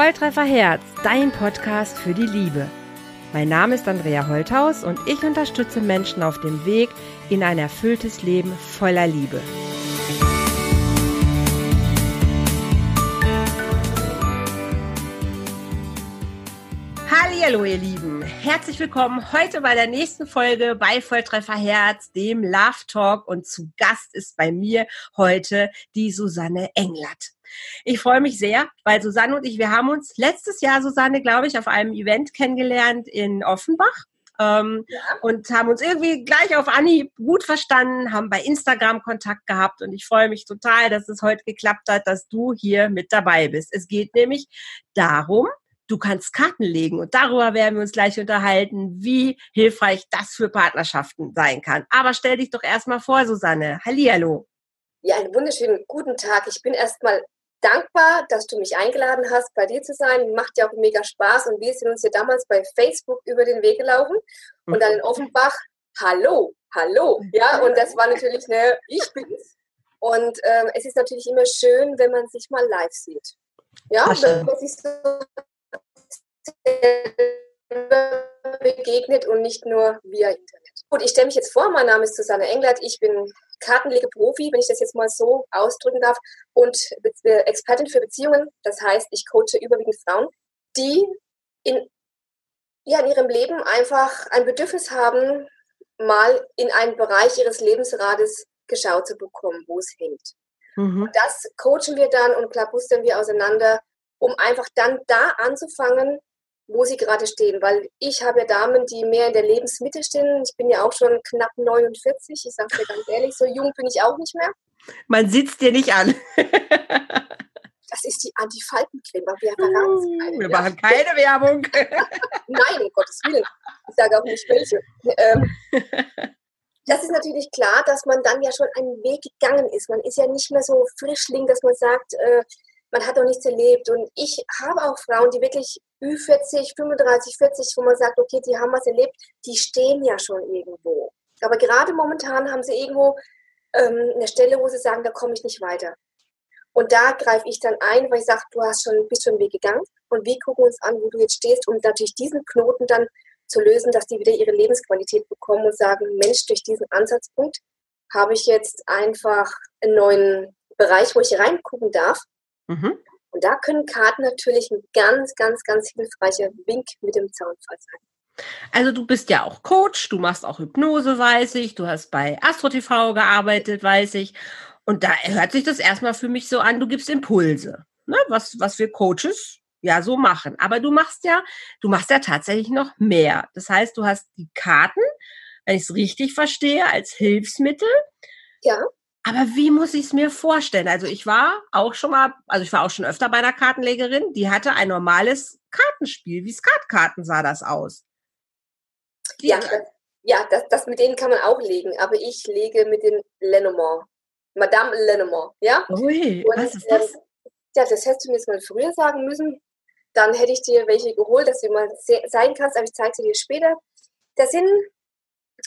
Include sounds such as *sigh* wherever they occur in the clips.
Volltreffer Herz, dein Podcast für die Liebe. Mein Name ist Andrea Holthaus und ich unterstütze Menschen auf dem Weg in ein erfülltes Leben voller Liebe. Hallo ihr Lieben, herzlich willkommen heute bei der nächsten Folge bei Volltreffer Herz, dem Love Talk und zu Gast ist bei mir heute die Susanne Englert. Ich freue mich sehr, weil Susanne und ich, wir haben uns letztes Jahr, Susanne, glaube ich, auf einem Event kennengelernt in Offenbach. Ähm, ja. Und haben uns irgendwie gleich auf Anhieb gut verstanden, haben bei Instagram Kontakt gehabt und ich freue mich total, dass es heute geklappt hat, dass du hier mit dabei bist. Es geht nämlich darum, du kannst Karten legen und darüber werden wir uns gleich unterhalten, wie hilfreich das für Partnerschaften sein kann. Aber stell dich doch erstmal vor, Susanne. Hallihallo. Ja, einen wunderschönen guten Tag. Ich bin erstmal dankbar, dass du mich eingeladen hast, bei dir zu sein. Macht ja auch mega Spaß und wir sind uns ja damals bei Facebook über den Weg gelaufen und dann in Offenbach, hallo, hallo. Ja, und das war natürlich eine, ich bin's. Und ähm, es ist natürlich immer schön, wenn man sich mal live sieht. Ja, wenn man sich so begegnet und nicht nur via Internet. Gut, ich stelle mich jetzt vor, mein Name ist Susanne Englert, ich bin Kartenlegeprofi, wenn ich das jetzt mal so ausdrücken darf, und äh, Expertin für Beziehungen. Das heißt, ich coache überwiegend Frauen, die in, ja, in ihrem Leben einfach ein Bedürfnis haben, mal in einen Bereich ihres Lebensrades geschaut zu bekommen, wo es hängt. Mhm. Und das coachen wir dann und klabustern wir auseinander, um einfach dann da anzufangen, wo sie gerade stehen, weil ich habe ja Damen, die mehr in der Lebensmitte stehen. Ich bin ja auch schon knapp 49. Ich sage dir ganz ehrlich, so jung bin ich auch nicht mehr. Man sitzt dir nicht an. *laughs* das ist die Antifaltencreme. Wir, uh, keine, wir machen keine Werbung. *laughs* Nein, um Gottes Willen. Ich sage auch nicht welche. Ähm, *laughs* das ist natürlich klar, dass man dann ja schon einen Weg gegangen ist. Man ist ja nicht mehr so Frischling, dass man sagt, äh, man hat noch nichts erlebt. Und ich habe auch Frauen, die wirklich Ü40, 35, 40, wo man sagt, okay, die haben was erlebt, die stehen ja schon irgendwo. Aber gerade momentan haben sie irgendwo ähm, eine Stelle, wo sie sagen, da komme ich nicht weiter. Und da greife ich dann ein, weil ich sage, du hast schon, bist schon Weg gegangen und wir gucken uns an, wo du jetzt stehst, um natürlich diesen Knoten dann zu lösen, dass die wieder ihre Lebensqualität bekommen und sagen, Mensch, durch diesen Ansatzpunkt habe ich jetzt einfach einen neuen Bereich, wo ich reingucken darf Mhm. Und da können Karten natürlich ein ganz, ganz, ganz hilfreicher Wink mit dem Zaunfall sein. Also du bist ja auch Coach, du machst auch Hypnose, weiß ich, du hast bei Astro TV gearbeitet, weiß ich. Und da hört sich das erstmal für mich so an, du gibst Impulse, ne? was, was wir Coaches ja so machen. Aber du machst ja, du machst ja tatsächlich noch mehr. Das heißt, du hast die Karten, wenn ich es richtig verstehe, als Hilfsmittel. Ja. Aber wie muss ich es mir vorstellen? Also ich war auch schon mal, also ich war auch schon öfter bei einer Kartenlegerin, die hatte ein normales Kartenspiel. Wie Skatkarten sah das aus? Die ja, das, ja das, das mit denen kann man auch legen, aber ich lege mit den Lenormand. Madame Lenormand, ja? Ui, Und, was ist das? Ähm, ja, das hättest du mir jetzt mal früher sagen müssen. Dann hätte ich dir welche geholt, dass du mal sein kannst, aber ich zeige sie dir später. Das sind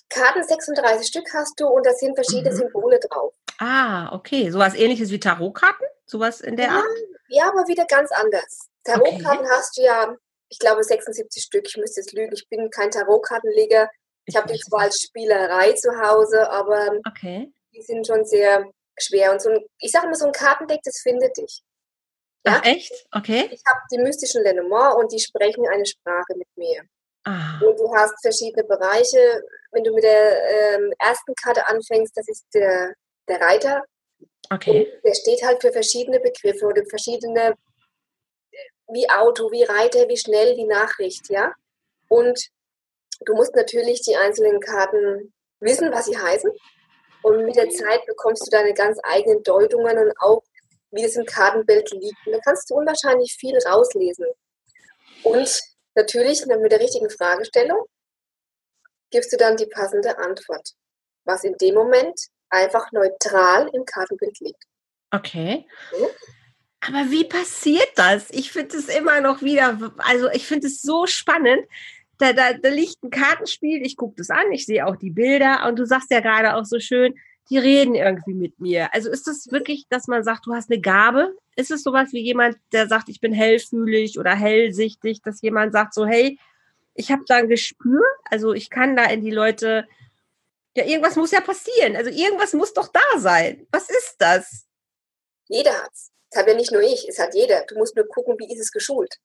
Karten, 36 Stück hast du und da sind verschiedene mhm. Symbole drauf. Ah, okay. Sowas ähnliches wie Tarotkarten? Sowas in der ja, Art? Ja, aber wieder ganz anders. Tarotkarten okay. hast du ja, ich glaube, 76 Stück. Ich müsste jetzt lügen. Ich bin kein Tarotkartenleger. Ich, ich habe die zwar als Spielerei zu Hause, aber okay. die sind schon sehr schwer. Und so ein, ich sage immer, so ein Kartendeck, das findet dich. Ja? Ach, echt? Okay. Ich habe die mystischen Lenormand und die sprechen eine Sprache mit mir. Ah. Und du hast verschiedene Bereiche. Wenn du mit der ähm, ersten Karte anfängst, das ist der der Reiter. Okay. Und der steht halt für verschiedene Begriffe oder verschiedene, wie Auto, wie Reiter, wie schnell, wie Nachricht, ja. Und du musst natürlich die einzelnen Karten wissen, was sie heißen. Und mit der Zeit bekommst du deine ganz eigenen Deutungen und auch, wie es im Kartenbild liegt. Und da kannst du unwahrscheinlich viel rauslesen. Und natürlich mit der richtigen Fragestellung gibst du dann die passende Antwort, was in dem Moment einfach neutral im Kartenbild liegt. Okay. Mhm. Aber wie passiert das? Ich finde es immer noch wieder, also ich finde es so spannend. Da, da, da liegt ein Kartenspiel, ich gucke das an, ich sehe auch die Bilder und du sagst ja gerade auch so schön, die reden irgendwie mit mir. Also ist es wirklich, dass man sagt, du hast eine Gabe? Ist es sowas wie jemand, der sagt, ich bin hellfühlig oder hellsichtig, dass jemand sagt so, hey, ich habe da ein Gespür, also ich kann da in die Leute, ja, irgendwas muss ja passieren, also irgendwas muss doch da sein. Was ist das? Jeder hat's. Das hat ja nicht nur ich, es hat jeder. Du musst nur gucken, wie ist es geschult.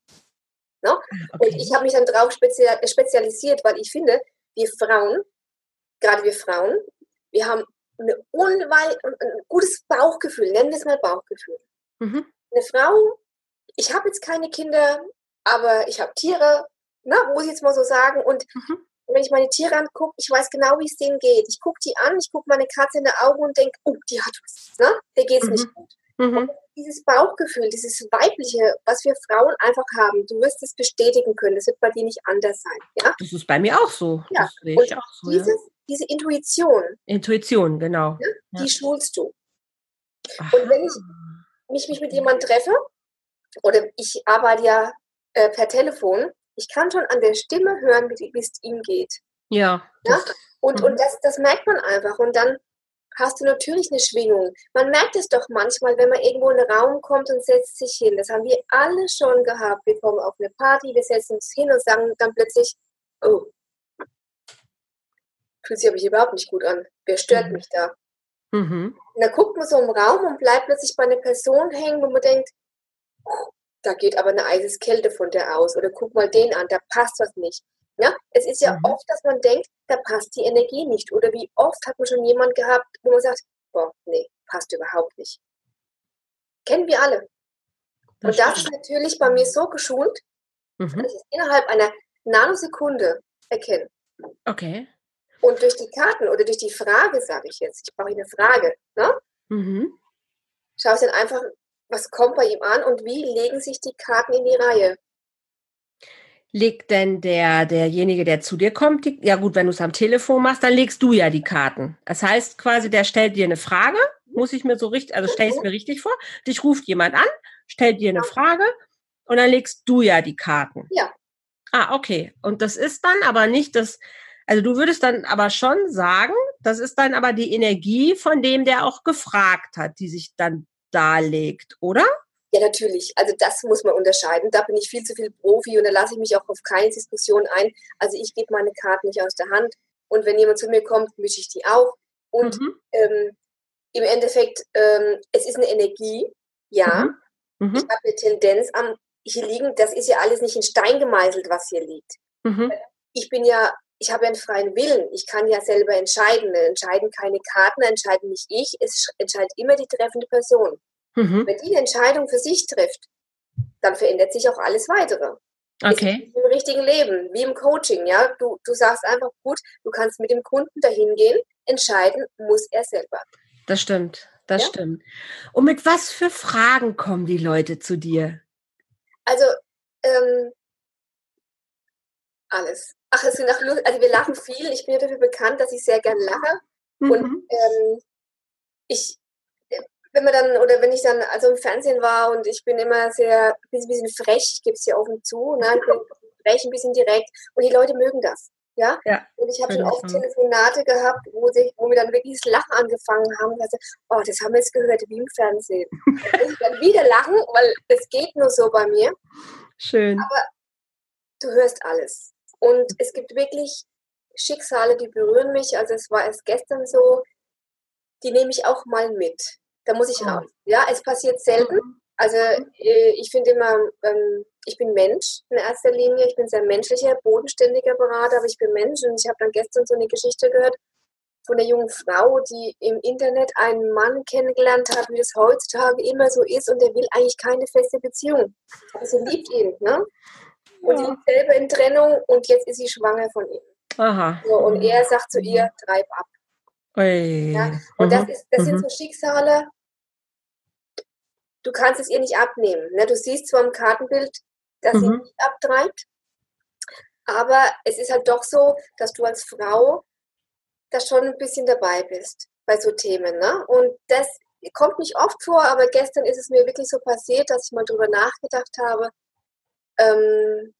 Ne? Ah, okay. Und ich habe mich dann darauf spezialisiert, weil ich finde, wir Frauen, gerade wir Frauen, wir haben eine unweil, ein gutes Bauchgefühl, nennen wir es mal Bauchgefühl. Mhm. Eine Frau, ich habe jetzt keine Kinder, aber ich habe Tiere, na, muss ich jetzt mal so sagen. Und mhm. Wenn ich meine Tiere angucke, ich weiß genau, wie es denen geht. Ich gucke die an, ich gucke meine Katze in die Augen und denke, oh, die hat was, ne? der geht es mhm. nicht gut. Mhm. Dieses Bauchgefühl, dieses weibliche, was wir Frauen einfach haben, du wirst es bestätigen können. Das wird bei dir nicht anders sein. Ja? Das ist bei mir auch so. Ja. und auch so, dieses, ja. diese Intuition. Intuition, genau. Ja, die schulst du. Aha. Und wenn ich mich, mich mit jemandem treffe, oder ich arbeite ja äh, per Telefon, ich kann schon an der Stimme hören, wie es ihm geht. Ja. ja? Und, mhm. und das, das merkt man einfach. Und dann hast du natürlich eine Schwingung. Man merkt es doch manchmal, wenn man irgendwo in einen Raum kommt und setzt sich hin. Das haben wir alle schon gehabt. Wir kommen auf eine Party, wir setzen uns hin und sagen dann plötzlich, oh, fühlt sich aber überhaupt nicht gut an. Wer stört mhm. mich da? Mhm. Und dann guckt man so im Raum und bleibt plötzlich bei einer Person hängen, wo man denkt, oh, da geht aber eine Eiseskälte von der aus. Oder guck mal den an, da passt was nicht. Ja, es ist ja mhm. oft, dass man denkt, da passt die Energie nicht. Oder wie oft hat man schon jemand gehabt, wo man sagt, boah, nee, passt überhaupt nicht. Kennen wir alle. Das und das ist natürlich bei mir so geschult, mhm. dass ich es innerhalb einer Nanosekunde erkenne. Okay. Und durch die Karten oder durch die Frage, sage ich jetzt, ich brauche eine Frage, ne? Mhm. Schaue ich dann einfach, was kommt bei ihm an und wie legen sich die Karten in die Reihe legt denn der, derjenige, der zu dir kommt, die, ja gut, wenn du es am Telefon machst, dann legst du ja die Karten. Das heißt quasi, der stellt dir eine Frage, muss ich mir so richtig, also stell es mir richtig vor, dich ruft jemand an, stellt dir eine Frage und dann legst du ja die Karten. Ja. Ah, okay. Und das ist dann aber nicht das, also du würdest dann aber schon sagen, das ist dann aber die Energie von dem, der auch gefragt hat, die sich dann darlegt, oder? Ja, natürlich. Also das muss man unterscheiden. Da bin ich viel zu viel Profi und da lasse ich mich auch auf keine Diskussion ein. Also ich gebe meine Karten nicht aus der Hand. Und wenn jemand zu mir kommt, mische ich die auch. Und mhm. ähm, im Endeffekt, ähm, es ist eine Energie, ja. Mhm. Mhm. Ich habe eine Tendenz am hier liegen, das ist ja alles nicht in Stein gemeißelt, was hier liegt. Mhm. Ich bin ja, ich habe ja einen freien Willen. Ich kann ja selber entscheiden. Entscheiden keine Karten, entscheiden nicht ich. Es entscheidet immer die treffende Person. Mhm. Wenn die eine Entscheidung für sich trifft, dann verändert sich auch alles weitere. Okay. Im richtigen Leben, wie im Coaching, ja. Du, du sagst einfach, gut, du kannst mit dem Kunden dahin gehen, entscheiden muss er selber. Das stimmt, das ja? stimmt. Und mit was für Fragen kommen die Leute zu dir? Also, ähm, alles. Ach, es sind auch, also wir lachen viel. Ich bin ja dafür bekannt, dass ich sehr gern lache. Mhm. Und ähm, ich, wenn man dann, oder wenn ich dann also im Fernsehen war und ich bin immer sehr, ein bisschen frech, ich gebe es hier offen zu, ne? ich bin frech, ein bisschen direkt und die Leute mögen das. Ja? ja und ich habe schon oft Telefonate gehabt, wo, sich, wo wir dann wirklich das Lachen angefangen haben. Und dachte, oh, das haben wir jetzt gehört, wie im Fernsehen. *laughs* muss ich dann wieder lachen, weil es geht nur so bei mir. Schön. Aber du hörst alles. Und es gibt wirklich Schicksale, die berühren mich. Also es war erst gestern so, die nehme ich auch mal mit da muss ich raus. Ja, es passiert selten. Mhm. Also äh, ich finde immer, ähm, ich bin Mensch in erster Linie. Ich bin sehr menschlicher, bodenständiger Berater, aber ich bin Mensch. Und ich habe dann gestern so eine Geschichte gehört von einer jungen Frau, die im Internet einen Mann kennengelernt hat, wie das heutzutage immer so ist. Und der will eigentlich keine feste Beziehung. Also liebt ihn. Ne? Und ja. die selber in Trennung und jetzt ist sie schwanger von ihm. Aha. So, und er sagt zu ihr, treib ab. Ja? Und das, mhm. ist, das sind mhm. so Schicksale, du kannst es ihr nicht abnehmen. Ne? Du siehst zwar im Kartenbild, dass mhm. sie nicht abtreibt, aber es ist halt doch so, dass du als Frau da schon ein bisschen dabei bist bei so Themen. Ne? Und das kommt nicht oft vor, aber gestern ist es mir wirklich so passiert, dass ich mal drüber nachgedacht habe, ähm,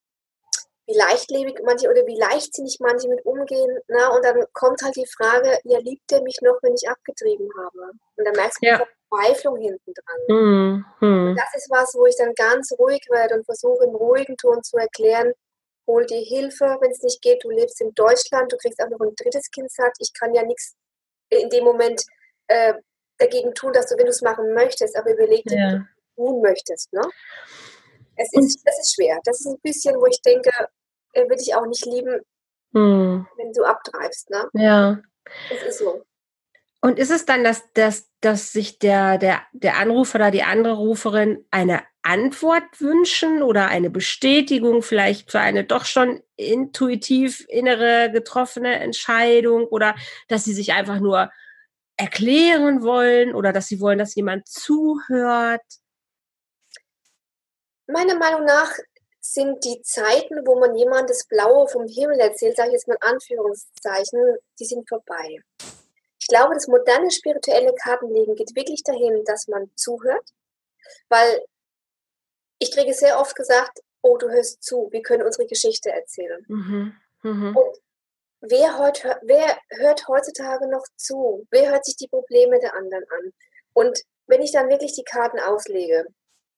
wie leichtlebig manche oder wie leichtsinnig manche mit umgehen. Na? Und dann kommt halt die Frage, ja, liebt er mich noch, wenn ich abgetrieben habe? Und dann merkst du ja. die Verzweiflung hinten dran. Mhm. mhm. Das ist was, wo ich dann ganz ruhig werde und versuche im ruhigen Ton zu erklären, hol dir Hilfe, wenn es nicht geht. Du lebst in Deutschland, du kriegst auch noch ein drittes Kind, sagt, ich kann ja nichts in dem Moment äh, dagegen tun, dass du, wenn du es machen möchtest, aber überleg dir, ja. was du tun möchtest. Ne? Es ist, das ist schwer. Das ist ein bisschen, wo ich denke, äh, würde ich auch nicht lieben, hm. wenn du abtreibst. Ne? Ja. Das ist so. Und ist es dann, dass, dass, dass sich der, der, der Anrufer oder die andere Ruferin eine Antwort wünschen oder eine Bestätigung vielleicht für eine doch schon intuitiv innere getroffene Entscheidung oder dass sie sich einfach nur erklären wollen oder dass sie wollen, dass jemand zuhört? Meiner Meinung nach sind die Zeiten, wo man jemand das Blaue vom Himmel erzählt, sage ich jetzt mal in Anführungszeichen, die sind vorbei. Ich glaube, das moderne spirituelle Kartenlegen geht wirklich dahin, dass man zuhört, weil ich kriege sehr oft gesagt, oh, du hörst zu, wir können unsere Geschichte erzählen. Mhm. Mhm. Und wer, heute, wer hört heutzutage noch zu? Wer hört sich die Probleme der anderen an? Und wenn ich dann wirklich die Karten auslege,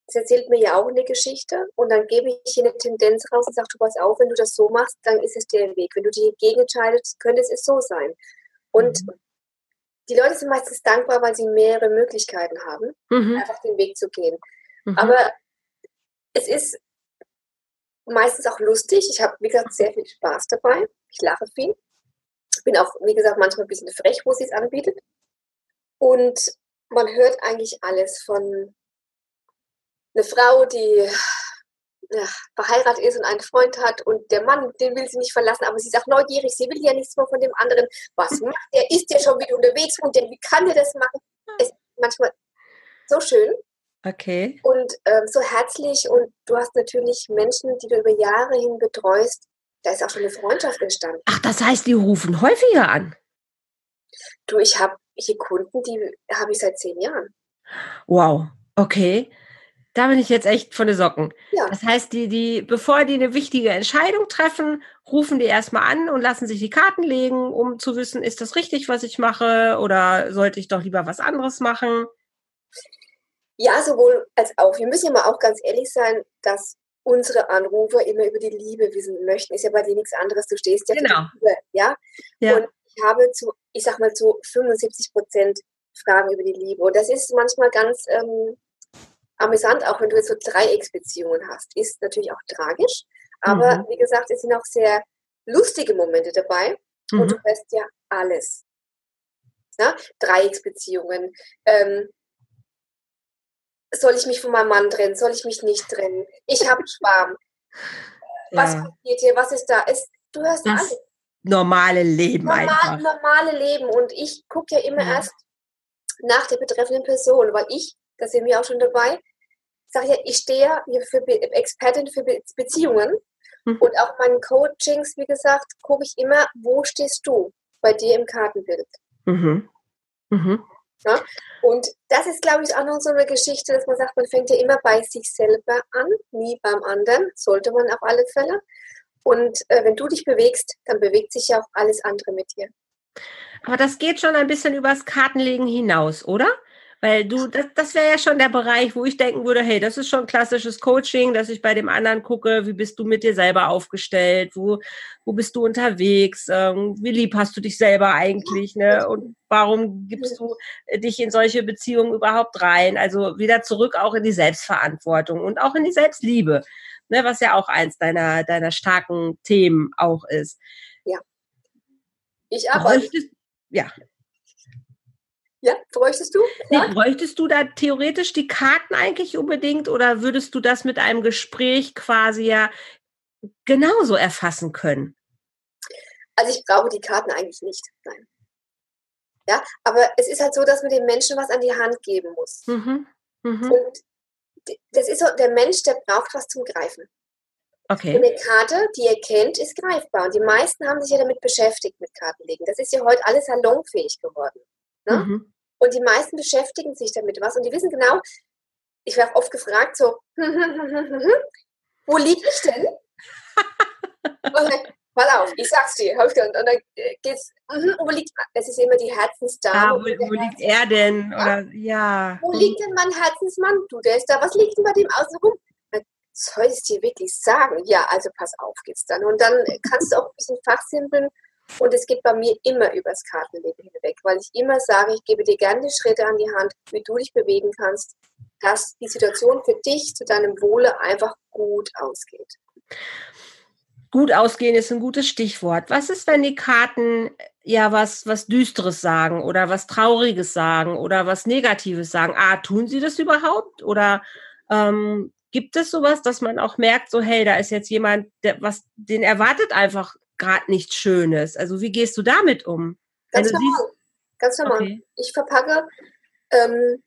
es erzählt mir ja auch eine Geschichte und dann gebe ich hier eine Tendenz raus und sage, du pass auf, wenn du das so machst, dann ist es der Weg. Wenn du dich dagegen entscheidest, könnte es so sein. Und mhm. die Leute sind meistens dankbar, weil sie mehrere Möglichkeiten haben, mhm. einfach den Weg zu gehen. Mhm. Aber es ist meistens auch lustig. Ich habe, wie gesagt, sehr viel Spaß dabei. Ich lache viel. Ich bin auch, wie gesagt, manchmal ein bisschen frech, wo sie es anbietet. Und man hört eigentlich alles von einer Frau, die ja, verheiratet ist und einen Freund hat und der Mann, den will sie nicht verlassen, aber sie sagt neugierig, sie will ja nichts mehr von dem anderen. Was macht der? Ist der schon wieder unterwegs und der, wie kann der das machen? Es ist manchmal so schön. Okay. Und ähm, so herzlich und du hast natürlich Menschen, die du über Jahre hin betreust. Da ist auch schon eine Freundschaft entstanden. Ach, das heißt, die rufen häufiger an. Du, ich habe hier Kunden, die habe ich seit zehn Jahren. Wow, okay. Da bin ich jetzt echt von den Socken. Ja. Das heißt, die, die, bevor die eine wichtige Entscheidung treffen, rufen die erstmal an und lassen sich die Karten legen, um zu wissen, ist das richtig, was ich mache, oder sollte ich doch lieber was anderes machen? Ja, sowohl als auch. Wir müssen ja mal auch ganz ehrlich sein, dass unsere Anrufer immer über die Liebe wissen möchten. Ist ja bei dir nichts anderes. Du stehst ja genau. für die Liebe, ja? ja? Und ich habe zu, ich sag mal, zu 75 Prozent Fragen über die Liebe. Und das ist manchmal ganz ähm, amüsant, auch wenn du jetzt so Dreiecksbeziehungen hast. Ist natürlich auch tragisch. Aber mhm. wie gesagt, es sind auch sehr lustige Momente dabei. Mhm. Und du hörst ja alles. Ja? Dreiecksbeziehungen. Ähm, soll ich mich von meinem Mann trennen? Soll ich mich nicht trennen? Ich habe *laughs* Schwarm. Was ja. passiert hier? Was ist da? Es, du hörst das alles. Normale Leben Normal, einfach. Normale Leben. Und ich gucke ja immer ja. erst nach der betreffenden Person, weil ich, da sind wir auch schon dabei, sage ja, ich stehe hier für Be Expertin für Be Beziehungen. Mhm. Und auch meinen Coachings, wie gesagt, gucke ich immer, wo stehst du bei dir im Kartenbild? Mhm. Mhm. Ja? Und das ist, glaube ich, auch noch so eine Geschichte, dass man sagt, man fängt ja immer bei sich selber an, nie beim anderen, sollte man auf alle Fälle. Und äh, wenn du dich bewegst, dann bewegt sich ja auch alles andere mit dir. Aber das geht schon ein bisschen übers Kartenlegen hinaus, oder? Weil du, das, das wäre ja schon der Bereich, wo ich denken würde, hey, das ist schon klassisches Coaching, dass ich bei dem anderen gucke, wie bist du mit dir selber aufgestellt, wo, wo bist du unterwegs, ähm, wie lieb hast du dich selber eigentlich, ne? Und warum gibst du dich in solche Beziehungen überhaupt rein? Also wieder zurück auch in die Selbstverantwortung und auch in die Selbstliebe, ne? Was ja auch eins deiner, deiner starken Themen auch ist. Ja. Ich arbeite. Ja. Ja, bräuchtest du? Ja. bräuchtest du da theoretisch die Karten eigentlich unbedingt oder würdest du das mit einem Gespräch quasi ja genauso erfassen können? Also ich brauche die Karten eigentlich nicht. Nein. Ja, aber es ist halt so, dass man dem Menschen was an die Hand geben muss. Mhm. Mhm. Und das ist so, der Mensch, der braucht was zum Greifen. Okay. Und eine Karte, die er kennt, ist greifbar. Und die meisten haben sich ja damit beschäftigt mit Kartenlegen. Das ist ja heute alles salonfähig geworden. Ne? Mhm. Und die meisten beschäftigen sich damit was und die wissen genau, ich werde oft gefragt, so, *laughs* wo liege ich denn? Pass auf, ich sag's dir. Und dann geht's, mhm, wo liegt, das ist immer die Herzensdame. Ah, wo, wo liegt er denn? Oder, ja. Wo liegt denn mein Herzensmann? Du, der ist da. Was liegt denn bei dem außen rum? Soll ich dir wirklich sagen? Ja, also pass auf, geht's dann. Und dann kannst du auch ein bisschen fachsimpeln. Und es geht bei mir immer übers Kartenlegen hinweg, weil ich immer sage, ich gebe dir gerne die Schritte an die Hand, wie du dich bewegen kannst, dass die Situation für dich zu deinem Wohle einfach gut ausgeht. Gut ausgehen ist ein gutes Stichwort. Was ist, wenn die Karten ja was, was Düsteres sagen oder was Trauriges sagen oder was Negatives sagen? Ah, tun sie das überhaupt? Oder ähm, gibt es sowas, dass man auch merkt, so, hey, da ist jetzt jemand, der was, den erwartet einfach gerade nichts Schönes. Also wie gehst du damit um? Ganz normal. Ganz normal. Okay. Ich verpacke, ähm,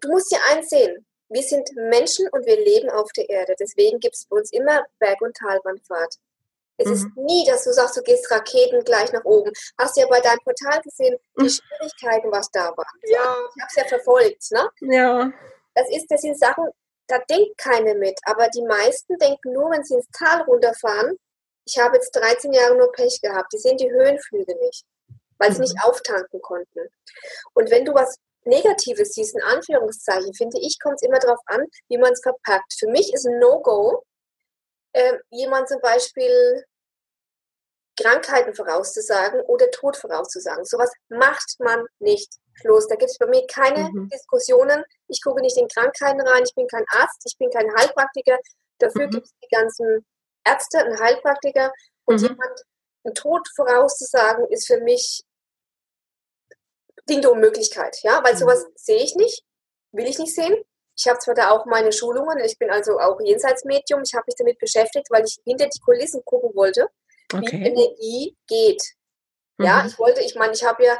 du musst dir eins sehen wir sind Menschen und wir leben auf der Erde. Deswegen gibt es bei uns immer Berg- und Talbahnfahrt. Es mhm. ist nie, dass du sagst, du gehst Raketen gleich nach oben. Hast du ja bei deinem Portal gesehen, die mhm. Schwierigkeiten, was da waren. Ja. Ich habe es ja verfolgt, ne? Ja. Das, ist, das sind Sachen, da denkt keine mit. Aber die meisten denken nur, wenn sie ins Tal runterfahren. Ich habe jetzt 13 Jahre nur Pech gehabt. Die sehen die Höhenflüge nicht, weil mhm. sie nicht auftanken konnten. Und wenn du was Negatives siehst, in Anführungszeichen, finde ich, kommt es immer darauf an, wie man es verpackt. Für mich ist ein No-Go, äh, jemand zum Beispiel Krankheiten vorauszusagen oder Tod vorauszusagen. Sowas macht man nicht. Schluss. Da gibt es bei mir keine mhm. Diskussionen. Ich gucke nicht in Krankheiten rein. Ich bin kein Arzt, ich bin kein Heilpraktiker. Dafür mhm. gibt es die ganzen Ärzte und Heilpraktiker. Und mhm. jemand einen Tod vorauszusagen, ist für mich Ding der Unmöglichkeit, ja, weil sowas mhm. sehe ich nicht, will ich nicht sehen. Ich habe zwar da auch meine Schulungen, ich bin also auch Jenseitsmedium, ich habe mich damit beschäftigt, weil ich hinter die Kulissen gucken wollte, okay. wie Energie geht. Ja, mhm. ich wollte, ich meine, ich habe ja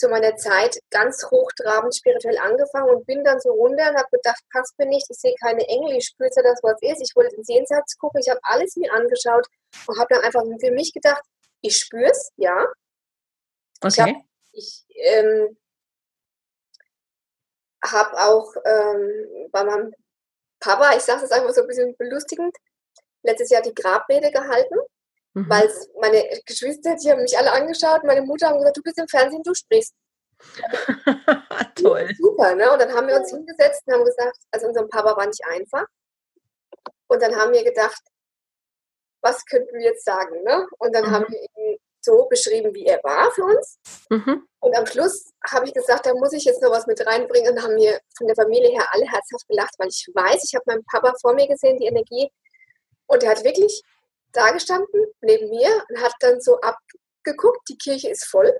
zu meiner Zeit ganz hochtrabend spirituell angefangen und bin dann so runter und habe gedacht, passt mir nicht, ich sehe keine Engel, ich spüre das, was ist, ich wollte ins Jenseits gucken, ich habe alles mir angeschaut und habe dann einfach für mich gedacht, ich spüre es, ja. Okay. Ich habe ich ähm, habe auch ähm, bei meinem Papa, ich sage es einfach so ein bisschen belustigend, letztes Jahr die Grabrede gehalten, mhm. weil meine Geschwister, die haben mich alle angeschaut, meine Mutter hat gesagt, du bist im Fernsehen, du sprichst. *laughs* Toll. Super, ne? Und dann haben wir uns hingesetzt und haben gesagt, also unserem Papa war nicht einfach. Und dann haben wir gedacht, was könnten wir jetzt sagen, ne? Und dann mhm. haben wir ihn so beschrieben, wie er war für uns. Mhm. Und am Schluss habe ich gesagt, da muss ich jetzt noch was mit reinbringen und haben mir von der Familie her alle herzhaft gelacht, weil ich weiß, ich habe meinen Papa vor mir gesehen, die Energie. Und er hat wirklich da gestanden, neben mir, und hat dann so abgeguckt, die Kirche ist voll.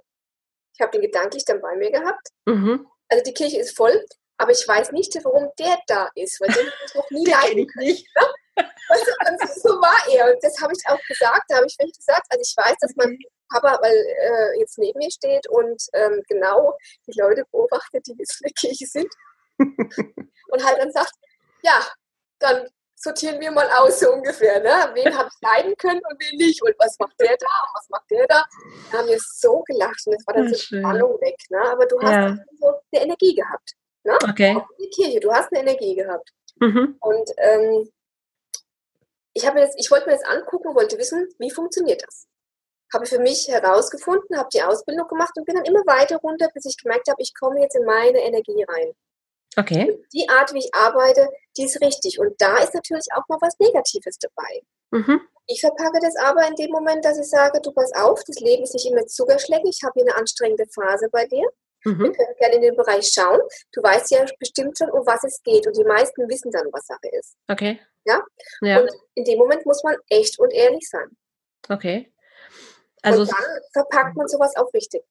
Ich habe den gedanklich dann bei mir gehabt. Mhm. Also die Kirche ist voll, aber ich weiß nicht, warum der da ist, weil den habe ich noch nie *laughs* leiden können. Nicht. Ne? Also, so war er. Und das habe ich auch gesagt, da habe ich wirklich gesagt, also ich weiß, dass mein Papa weil, äh, jetzt neben mir steht und ähm, genau die Leute beobachtet, die jetzt in der Kirche sind. *laughs* und halt dann sagt, ja, dann sortieren wir mal aus, so ungefähr, ne? Wen habe ich leiden können und wen nicht? Und was macht der da und was macht der da? Da haben wir so gelacht und das war dann so Spannung weg, ne? Aber du hast ja. so eine Energie gehabt. Ne? Okay. Auch in der Kirche, du hast eine Energie gehabt. Mhm. Und ähm, ich, jetzt, ich wollte mir das angucken, wollte wissen, wie funktioniert das. Habe für mich herausgefunden, habe die Ausbildung gemacht und bin dann immer weiter runter, bis ich gemerkt habe, ich komme jetzt in meine Energie rein. Okay. Und die Art, wie ich arbeite, die ist richtig. Und da ist natürlich auch mal was Negatives dabei. Mhm. Ich verpacke das aber in dem Moment, dass ich sage, du pass auf, das Leben ist nicht immer zuckerschleckig, ich habe hier eine anstrengende Phase bei dir. Mhm. Wir können gerne in den Bereich schauen. Du weißt ja bestimmt schon, um was es geht. Und die meisten wissen dann, was Sache ist. Okay. Ja? ja. Und in dem Moment muss man echt und ehrlich sein. Okay. Also und dann verpackt man sowas auch richtig.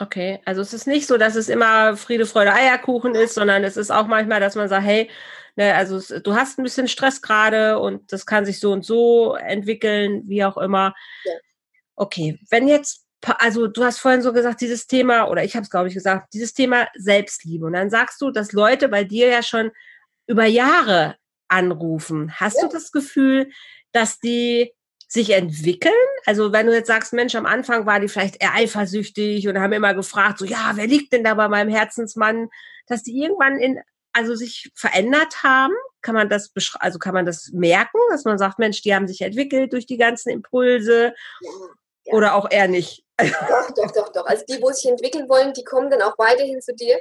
Okay, also es ist nicht so, dass es immer Friede, Freude, Eierkuchen ist, sondern es ist auch manchmal, dass man sagt, hey, ne, also du hast ein bisschen Stress gerade und das kann sich so und so entwickeln, wie auch immer. Ja. Okay, wenn jetzt, also du hast vorhin so gesagt, dieses Thema, oder ich habe es glaube ich gesagt, dieses Thema Selbstliebe. Und dann sagst du, dass Leute bei dir ja schon über Jahre anrufen. Hast ja. du das Gefühl, dass die sich entwickeln? Also wenn du jetzt sagst, Mensch, am Anfang war die vielleicht eher eifersüchtig und haben immer gefragt, so ja, wer liegt denn da bei meinem Herzensmann, dass die irgendwann in also sich verändert haben? Kann man das also kann man das merken, dass man sagt, Mensch, die haben sich entwickelt durch die ganzen Impulse ja, oder auch eher nicht? Doch, doch, doch, doch. Also die, wo sich entwickeln wollen, die kommen dann auch weiterhin zu dir.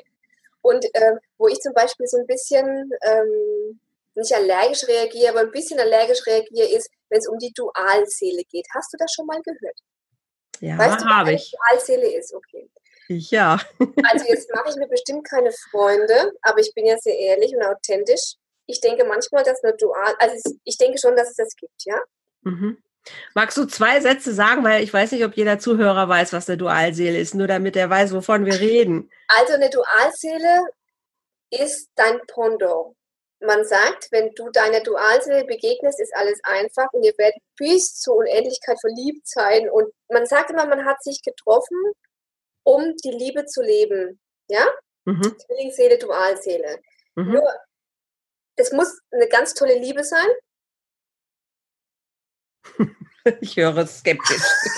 Und äh, wo ich zum Beispiel so ein bisschen ähm, nicht allergisch reagiere, aber ein bisschen allergisch reagiere, ist, wenn es um die Dualseele geht. Hast du das schon mal gehört? Ja, weißt du, habe ich. Dualseele ist, okay. Ja. *laughs* also jetzt mache ich mir bestimmt keine Freunde, aber ich bin ja sehr ehrlich und authentisch. Ich denke manchmal, dass eine Dual, also ich denke schon, dass es das gibt, ja. Mhm. Magst du zwei Sätze sagen, weil ich weiß nicht, ob jeder Zuhörer weiß, was eine Dualseele ist, nur damit er weiß, wovon wir reden. Also eine Dualseele ist dein Pendant man sagt, wenn du deiner Dualseele begegnest, ist alles einfach und ihr werdet bis zur Unendlichkeit verliebt sein. Und man sagt immer, man hat sich getroffen, um die Liebe zu leben. Ja? Mhm. Zwillingsseele, Dualseele. Mhm. Nur, es muss eine ganz tolle Liebe sein. *laughs* ich höre es skeptisch. *laughs*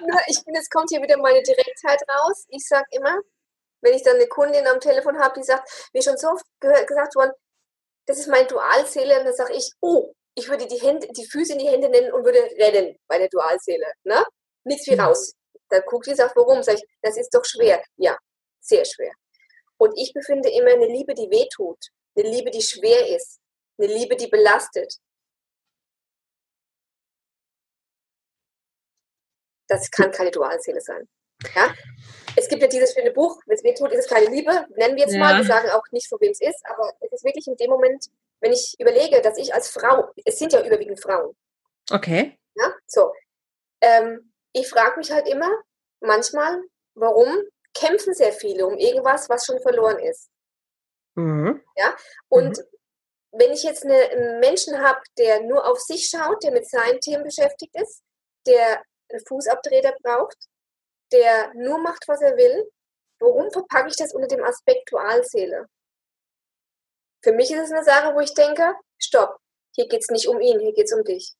Nur, ich bin, jetzt kommt hier wieder meine Direktheit raus. Ich sage immer, wenn ich dann eine Kundin am Telefon habe, die sagt, mir schon so oft gesagt worden, das ist meine Dualseele, und dann sage ich, oh, ich würde die, Hände, die Füße in die Hände nennen und würde rennen bei der Dualseele. Ne? Nichts wie mhm. raus. Dann guckt die und sagt, warum? Sag ich, das ist doch schwer. Ja, sehr schwer. Und ich befinde immer eine Liebe, die wehtut, eine Liebe, die schwer ist, eine Liebe, die belastet. Das kann keine Dualseele sein. Ja? Es gibt ja dieses schöne Buch, wenn es weh tut, ist es keine Liebe, nennen wir jetzt ja. mal. Wir sagen auch nicht, von wem es ist, aber es ist wirklich in dem Moment, wenn ich überlege, dass ich als Frau, es sind ja überwiegend Frauen. Okay. Ja, so. Ähm, ich frage mich halt immer, manchmal, warum kämpfen sehr viele um irgendwas, was schon verloren ist. Mhm. Ja, und mhm. wenn ich jetzt eine, einen Menschen habe, der nur auf sich schaut, der mit seinen Themen beschäftigt ist, der einen Fußabtreter braucht, der nur macht, was er will, warum verpacke ich das unter dem Aspekt Dualseele? Für mich ist es eine Sache, wo ich denke, stopp, hier geht es nicht um ihn, hier geht es um dich.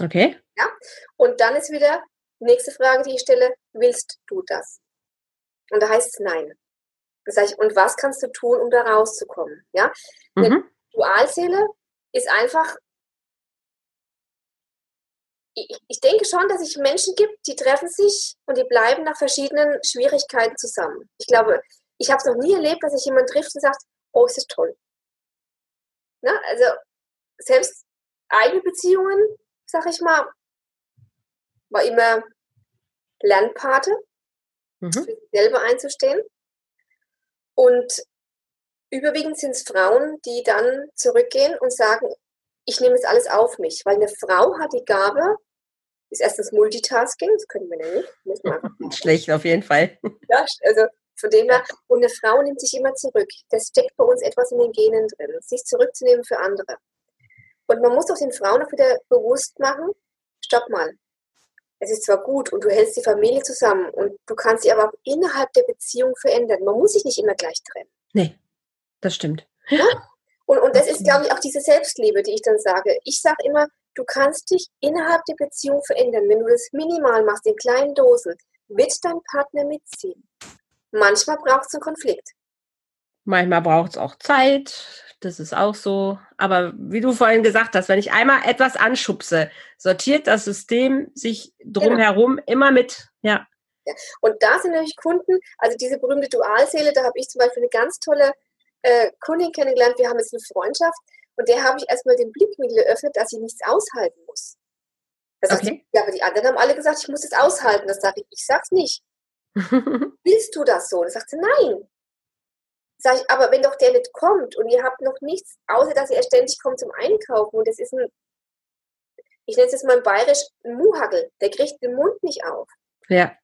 Okay. Ja? Und dann ist wieder die nächste Frage, die ich stelle, willst du das? Und da heißt es nein. Das heißt, und was kannst du tun, um da rauszukommen? Ja? Eine mhm. Dualseele ist einfach ich, denke schon, dass es Menschen gibt, die treffen sich und die bleiben nach verschiedenen Schwierigkeiten zusammen. Ich glaube, ich habe es noch nie erlebt, dass sich jemand trifft und sagt, oh, es ist toll. Na, also selbst eigene Beziehungen, sag ich mal, war immer Lernpate, mhm. selber einzustehen. Und überwiegend sind es Frauen, die dann zurückgehen und sagen, ich nehme es alles auf mich, weil eine Frau hat die Gabe, ist erstens Multitasking, das können wir nicht. *laughs* Schlecht auf jeden Fall. Ja, also von dem her, und eine Frau nimmt sich immer zurück. Das steckt bei uns etwas in den Genen drin, sich zurückzunehmen für andere. Und man muss auch den Frauen auch wieder bewusst machen, stopp mal. Es ist zwar gut und du hältst die Familie zusammen und du kannst sie aber auch innerhalb der Beziehung verändern. Man muss sich nicht immer gleich trennen. Nee, das stimmt. Ja? Und, und das ist, glaube ich, auch diese Selbstliebe, die ich dann sage. Ich sage immer, du kannst dich innerhalb der Beziehung verändern. Wenn du das minimal machst, in kleinen Dosen, wird dein Partner mitziehen. Manchmal braucht es einen Konflikt. Manchmal braucht es auch Zeit. Das ist auch so. Aber wie du vorhin gesagt hast, wenn ich einmal etwas anschubse, sortiert das System sich drumherum genau. immer mit. Ja. ja. Und da sind natürlich Kunden, also diese berühmte Dualseele, da habe ich zum Beispiel eine ganz tolle äh, Kundin kennengelernt, wir haben jetzt eine Freundschaft und der habe ich erstmal den Blickwinkel geöffnet, dass ich nichts aushalten muss. Das okay. heißt, ja, aber die anderen haben alle gesagt, ich muss es aushalten. Das sage ich, ich sag's nicht. *laughs* Willst du das so? Und sagt sie, nein. Sag ich, aber wenn doch der nicht kommt und ihr habt noch nichts, außer dass er ständig kommt zum Einkaufen und das ist ein, ich nenne es jetzt mal im Bayerisch, ein Muhagel, der kriegt den Mund nicht auf. Ja.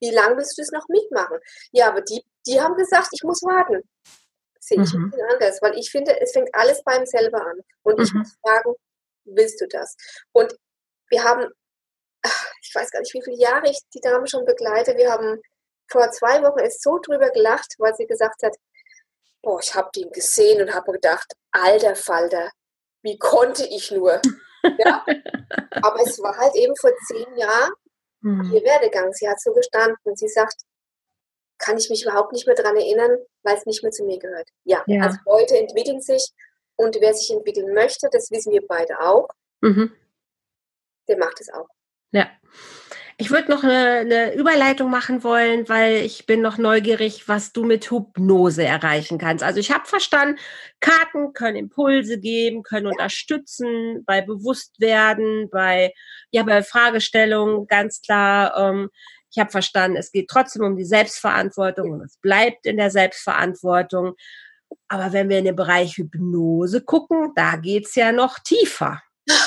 Wie lange willst du das noch mitmachen? Ja, aber die, die haben gesagt, ich muss warten sehe ich mhm. ein bisschen anders, weil ich finde, es fängt alles beim selber an. Und mhm. ich muss fragen, willst du das? Und wir haben, ich weiß gar nicht, wie viele Jahre ich die Dame schon begleite. Wir haben vor zwei Wochen ist so drüber gelacht, weil sie gesagt hat, boah, ich habe den gesehen und habe gedacht, alter Falter, wie konnte ich nur? *laughs* ja? Aber es war halt eben vor zehn Jahren mhm. ihr Werdegang. Sie hat so gestanden. Sie sagt, kann ich mich überhaupt nicht mehr daran erinnern, weil es nicht mehr zu mir gehört. Ja, ja. also Leute entwickeln sich und wer sich entwickeln möchte, das wissen wir beide auch, mhm. der macht es auch. Ja. Ich würde noch eine, eine, Überleitung machen wollen, weil ich bin noch neugierig, was du mit Hypnose erreichen kannst. Also ich habe verstanden, Karten können Impulse geben, können ja. unterstützen bei Bewusstwerden, bei ja bei Fragestellungen ganz klar. Ähm, ich habe verstanden, es geht trotzdem um die Selbstverantwortung und es bleibt in der Selbstverantwortung. Aber wenn wir in den Bereich Hypnose gucken, da geht's ja noch tiefer.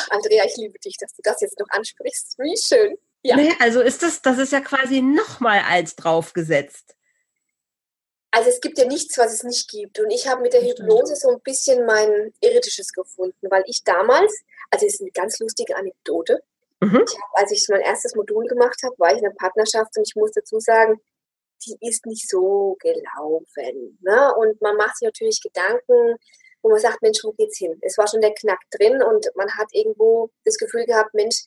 Andrea, ich liebe dich, dass du das jetzt noch ansprichst. Wie schön. Ja. Nee, also ist das, das ist ja quasi nochmal als draufgesetzt. Also es gibt ja nichts, was es nicht gibt. Und ich habe mit der Hypnose so ein bisschen mein Irdisches gefunden, weil ich damals, also es ist eine ganz lustige Anekdote. Mhm. Ich hab, als ich mein erstes Modul gemacht habe, war ich in einer Partnerschaft und ich muss dazu sagen, die ist nicht so gelaufen. Ne? Und man macht sich natürlich Gedanken, wo man sagt, Mensch, wo geht's hin? Es war schon der Knack drin und man hat irgendwo das Gefühl gehabt, Mensch,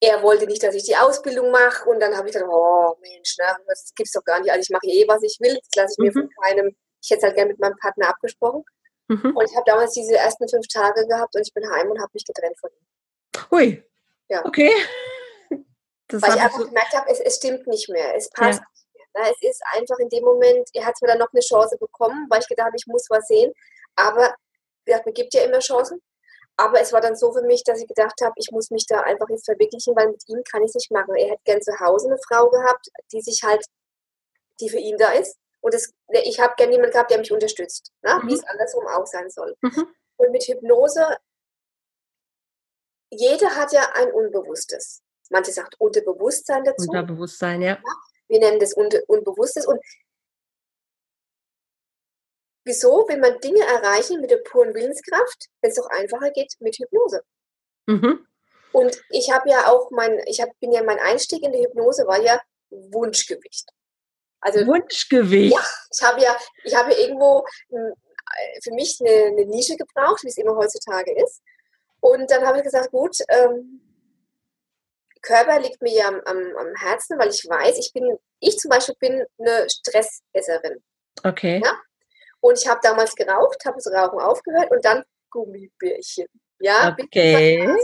er wollte nicht, dass ich die Ausbildung mache. Und dann habe ich gedacht, oh Mensch, ne, das gibt's doch gar nicht. Also ich mache eh, was ich will. Das lasse ich mir mhm. von keinem. Ich hätte es halt gerne mit meinem Partner abgesprochen. Mhm. Und ich habe damals diese ersten fünf Tage gehabt und ich bin heim und habe mich getrennt von ihm. Hui. Ja. Okay. Das Weil ich einfach so gemerkt habe, es, es, stimmt nicht mehr. Es passt ja. nicht mehr. Ne? Es ist einfach in dem Moment, er hat mir dann noch eine Chance bekommen, weil ich gedacht habe, ich muss was sehen. Aber gesagt, mir gibt ja immer Chancen. Aber es war dann so für mich, dass ich gedacht habe, ich muss mich da einfach jetzt verwirklichen, weil mit ihm kann ich es nicht machen. Er hätte gern zu Hause eine Frau gehabt, die sich halt, die für ihn da ist. Und das, ich habe gern jemanden gehabt, der mich unterstützt, ne? mhm. wie es andersrum auch sein soll. Mhm. Und mit Hypnose, jeder hat ja ein Unbewusstes. Manche sagt Unterbewusstsein dazu. Unterbewusstsein, ja. Wir nennen das Unbewusstes. Und Wieso will man Dinge erreichen mit der puren Willenskraft, wenn es doch einfacher geht mit Hypnose? Mhm. Und ich habe ja auch mein, ich hab, bin ja mein Einstieg in die Hypnose war ja Wunschgewicht. Also Wunschgewicht. Ja, ich habe ja, ich habe ja irgendwo hm, für mich eine, eine Nische gebraucht, wie es immer heutzutage ist. Und dann habe ich gesagt, gut, ähm, Körper liegt mir ja am, am, am Herzen, weil ich weiß, ich bin, ich zum Beispiel bin eine Stressesserin. Okay. Ja? Und ich habe damals geraucht, habe das Rauchen aufgehört und dann Gummibärchen. Ja, okay.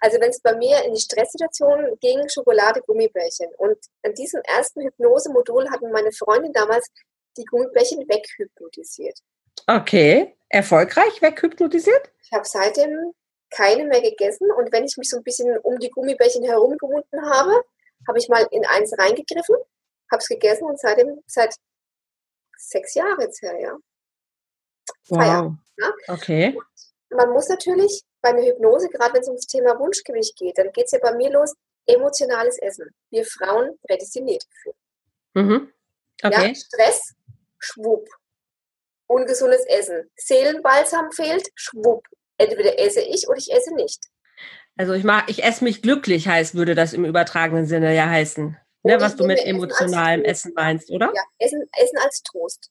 Also wenn es bei mir in die Stresssituation ging, Schokolade, Gummibärchen. Und an diesem ersten Hypnose-Modul hatten meine Freundin damals die Gummibärchen weghypnotisiert. Okay, erfolgreich weghypnotisiert? Ich habe seitdem keine mehr gegessen und wenn ich mich so ein bisschen um die Gummibärchen herumgewunden habe, habe ich mal in eins reingegriffen, habe es gegessen und seitdem, seit sechs Jahren jetzt her, ja. Wow. Ja? Okay. Und man muss natürlich bei einer Hypnose, gerade wenn es ums Thema Wunschgewicht geht, dann geht es ja bei mir los, emotionales Essen. Wir Frauen prädestiniert dafür. Mhm. Okay. Ja, Stress, schwupp. Ungesundes Essen. Seelenbalsam fehlt, schwupp. Entweder esse ich oder ich esse nicht. Also ich mag, ich esse mich glücklich heißt, würde das im übertragenen Sinne ja heißen. Ne, was du mit emotionalem Essen, Essen meinst, oder? Ja, Essen, Essen als Trost.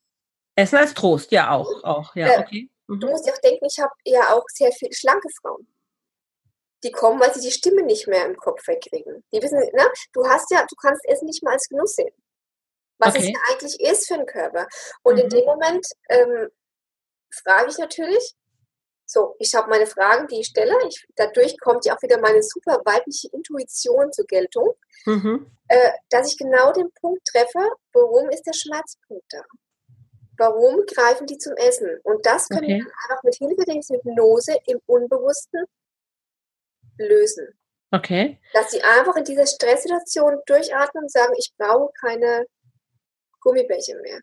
Essen als Trost, ja auch, auch, ja, äh, okay. Mhm. Du musst ja auch denken, ich habe ja auch sehr viele schlanke Frauen. Die kommen, weil sie die Stimme nicht mehr im Kopf wegkriegen. Die wissen, ne? du hast ja, du kannst Essen nicht mal als Genuss sehen. Was okay. es ja eigentlich ist für den Körper. Und mhm. in dem Moment ähm, frage ich natürlich, so, ich habe meine Fragen, die ich stelle. Ich, dadurch kommt ja auch wieder meine super weibliche Intuition zur Geltung, mhm. äh, dass ich genau den Punkt treffe, warum ist der Schmerzpunkt da? Warum greifen die zum Essen? Und das können okay. wir einfach mit Hilfe der Hypnose im Unbewussten lösen. Okay. Dass sie einfach in dieser Stresssituation durchatmen und sagen, ich brauche keine Gummibärchen mehr.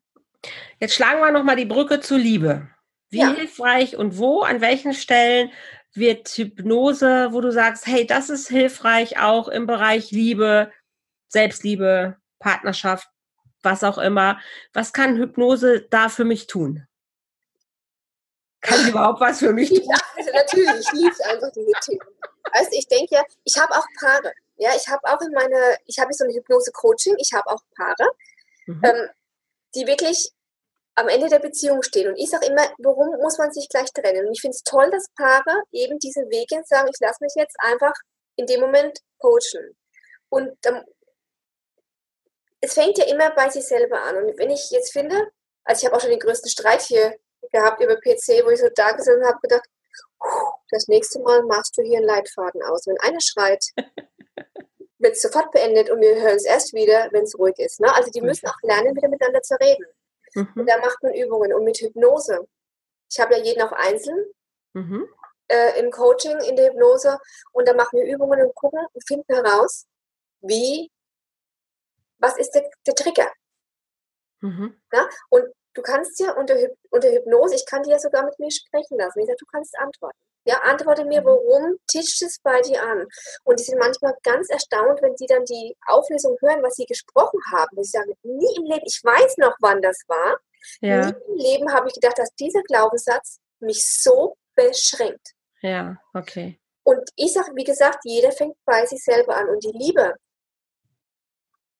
Jetzt schlagen wir nochmal die Brücke zur Liebe. Wie ja. hilfreich und wo, an welchen Stellen wird Hypnose, wo du sagst, hey, das ist hilfreich auch im Bereich Liebe, Selbstliebe, Partnerschaft, was auch immer. Was kann Hypnose da für mich tun? Kann sie überhaupt was für mich tun? Ja, also natürlich, ich liebe einfach diese Themen. Weißt ich denke ja, ich habe auch Paare. Ja, ich habe auch in meiner, ich habe so ein Hypnose-Coaching, ich habe auch Paare, mhm. ähm, die wirklich am Ende der Beziehung stehen. Und ich sage immer, warum muss man sich gleich trennen? Und ich finde es toll, dass Paare eben diesen Weg gehen, sagen, ich lasse mich jetzt einfach in dem Moment coachen. Und dann es fängt ja immer bei sich selber an. Und wenn ich jetzt finde, also ich habe auch schon den größten Streit hier gehabt über PC, wo ich so da gesessen habe, gedacht, das nächste Mal machst du hier einen Leitfaden aus. Wenn einer schreit, *laughs* wird es sofort beendet und wir hören es erst wieder, wenn es ruhig ist. Ne? Also die müssen auch lernen, wieder miteinander zu reden. Mhm. Und da macht man Übungen. Und mit Hypnose, ich habe ja jeden auch einzeln mhm. äh, im Coaching, in der Hypnose, und da machen wir Übungen und gucken und finden heraus, wie, was ist der, der Trigger. Mhm. Ja? Und du kannst ja unter, unter Hypnose, ich kann dir ja sogar mit mir sprechen lassen. Ich sage, du kannst antworten. Ja, antworte mir, warum tischt es bei dir an? Und die sind manchmal ganz erstaunt, wenn die dann die Auflösung hören, was sie gesprochen haben. Und sie sagen, nie im Leben, ich weiß noch, wann das war. Ja. Nie im Leben habe ich gedacht, dass dieser Glaubenssatz mich so beschränkt. Ja, okay. Und ich sage, wie gesagt, jeder fängt bei sich selber an. Und die Liebe,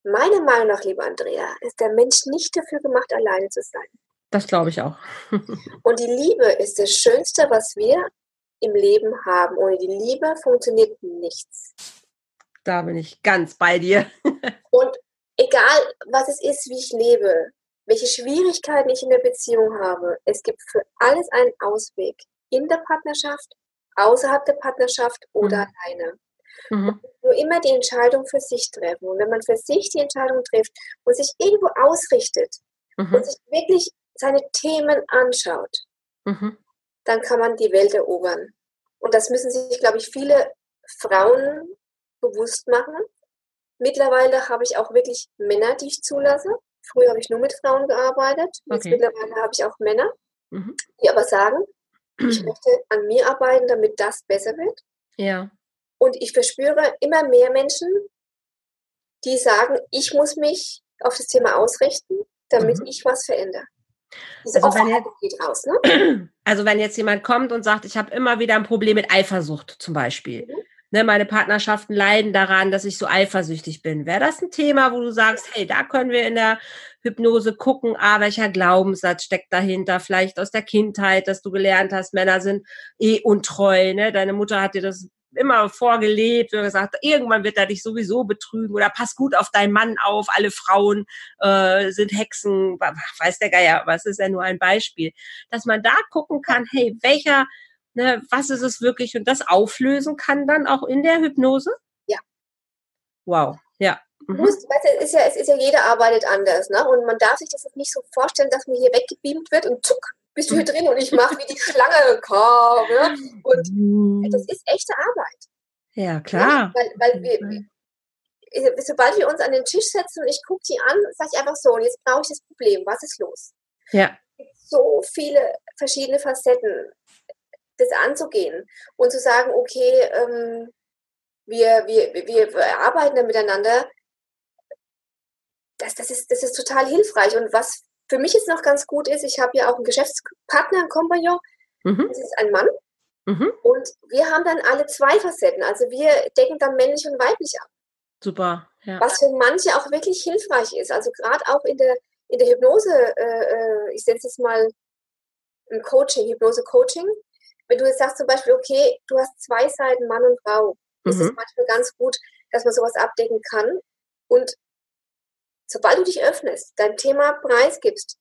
meiner Meinung nach, lieber Andrea, ist der Mensch nicht dafür gemacht, alleine zu sein. Das glaube ich auch. *laughs* und die Liebe ist das Schönste, was wir im Leben haben. Ohne die Liebe funktioniert nichts. Da bin ich ganz bei dir. *laughs* und egal, was es ist, wie ich lebe, welche Schwierigkeiten ich in der Beziehung habe, es gibt für alles einen Ausweg. In der Partnerschaft, außerhalb der Partnerschaft oder mhm. alleine. Mhm. Nur immer die Entscheidung für sich treffen. Und wenn man für sich die Entscheidung trifft und sich irgendwo ausrichtet mhm. und sich wirklich seine Themen anschaut, mhm dann kann man die Welt erobern. Und das müssen sich, glaube ich, viele Frauen bewusst machen. Mittlerweile habe ich auch wirklich Männer, die ich zulasse. Früher habe ich nur mit Frauen gearbeitet. Jetzt mittlerweile habe ich auch Männer, mhm. die aber sagen, *clears throat* ich möchte an mir arbeiten, damit das besser wird. Ja. Und ich verspüre immer mehr Menschen, die sagen, ich muss mich auf das Thema ausrichten, damit mhm. ich was verändere. Also wenn, jetzt, raus, ne? *clears throat* also wenn jetzt jemand kommt und sagt, ich habe immer wieder ein Problem mit Eifersucht zum Beispiel. Mhm. Ne, meine Partnerschaften leiden daran, dass ich so eifersüchtig bin. Wäre das ein Thema, wo du sagst, hey, da können wir in der Hypnose gucken, ah, welcher Glaubenssatz steckt dahinter, vielleicht aus der Kindheit, dass du gelernt hast, Männer sind eh untreu, ne? Deine Mutter hat dir das immer vorgelebt und gesagt, irgendwann wird er dich sowieso betrügen oder pass gut auf deinen Mann auf, alle Frauen äh, sind Hexen, weiß der Geier, was ist ja nur ein Beispiel. Dass man da gucken kann, hey, welcher, ne, was ist es wirklich und das auflösen kann dann auch in der Hypnose? Ja. Wow, ja. Mhm. Musst, weißt du, es ist ja, es ist ja, jeder arbeitet anders, ne? Und man darf sich das nicht so vorstellen, dass man hier weggebeamt wird und zuck, bist du hier drin und ich mache wie die Schlange komm, ne? Und mhm. das ist echte Arbeit. Ja, klar. Ja, weil, weil wir, wir, sobald wir uns an den Tisch setzen und ich gucke die an, sage ich einfach so, und jetzt brauche ich das Problem, was ist los? Ja. So viele verschiedene Facetten, das anzugehen und zu sagen, okay, ähm, wir, wir, wir, wir arbeiten da miteinander, das, das, ist, das ist total hilfreich. Und was für mich jetzt noch ganz gut ist, ich habe ja auch einen Geschäftspartner, einen Kompagnon, mhm. das ist ein Mann. Mhm. Und wir haben dann alle zwei Facetten. Also wir decken dann männlich und weiblich ab. Super. Ja. Was für manche auch wirklich hilfreich ist. Also gerade auch in der, in der Hypnose, äh, äh ich setze es mal ein Coaching, Hypnose-Coaching. Wenn du jetzt sagst zum Beispiel, okay, du hast zwei Seiten, Mann und Frau, mhm. ist es manchmal ganz gut, dass man sowas abdecken kann. Und sobald du dich öffnest, dein Thema preisgibst,